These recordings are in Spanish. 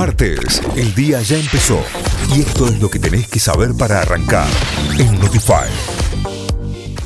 martes, el día ya empezó y esto es lo que tenés que saber para arrancar en Notify.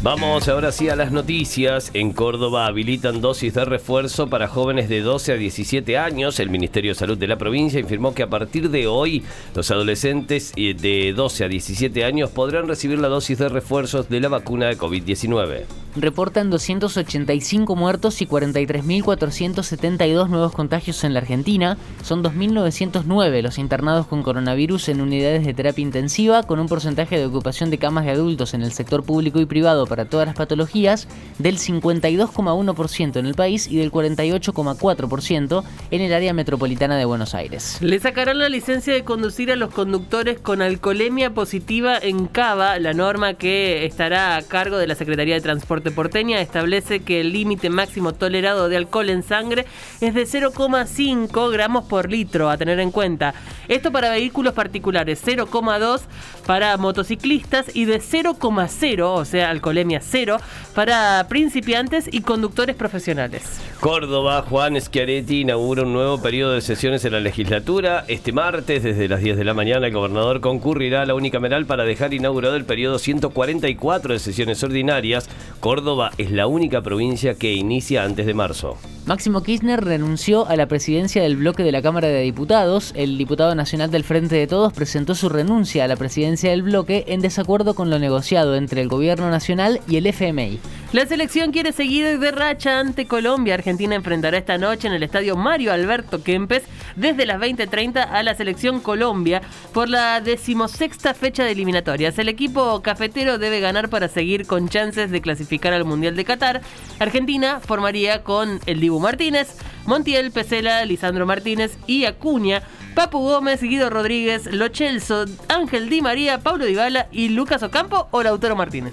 Vamos ahora sí a las noticias. En Córdoba habilitan dosis de refuerzo para jóvenes de 12 a 17 años. El Ministerio de Salud de la provincia informó que a partir de hoy los adolescentes eh, de 12 a 17 años podrán recibir la dosis de refuerzos de la vacuna de COVID-19 reportan 285 muertos y 43.472 nuevos contagios en la Argentina. Son 2.909 los internados con coronavirus en unidades de terapia intensiva, con un porcentaje de ocupación de camas de adultos en el sector público y privado para todas las patologías del 52,1% en el país y del 48,4% en el área metropolitana de Buenos Aires. Le sacarán la licencia de conducir a los conductores con alcoholemia positiva en Cava, la norma que estará a cargo de la Secretaría de Transporte porteña establece que el límite máximo tolerado de alcohol en sangre es de 0,5 gramos por litro, a tener en cuenta. Esto para vehículos particulares, 0,2 para motociclistas y de 0,0, o sea, alcoholemia 0, para principiantes y conductores profesionales. Córdoba, Juan Schiaretti inaugura un nuevo periodo de sesiones en la legislatura. Este martes, desde las 10 de la mañana, el gobernador concurrirá a la unicameral para dejar inaugurado el periodo 144 de sesiones ordinarias. Córdoba es la única provincia que inicia antes de marzo. Máximo Kirchner renunció a la presidencia del bloque de la Cámara de Diputados. El diputado nacional del Frente de Todos presentó su renuncia a la presidencia del bloque en desacuerdo con lo negociado entre el gobierno nacional y el FMI. La selección quiere seguir de racha ante Colombia. Argentina enfrentará esta noche en el estadio Mario Alberto Kempes desde las 20:30 a la selección Colombia por la decimosexta fecha de eliminatorias. El equipo cafetero debe ganar para seguir con chances de clasificar al Mundial de Qatar. Argentina formaría con el Dibu Martínez, Montiel, Pesela, Lisandro Martínez y Acuña. Papu Gómez, Guido Rodríguez, Lochelso, Ángel Di María, Pablo Dybala y Lucas Ocampo o Lautaro Martínez.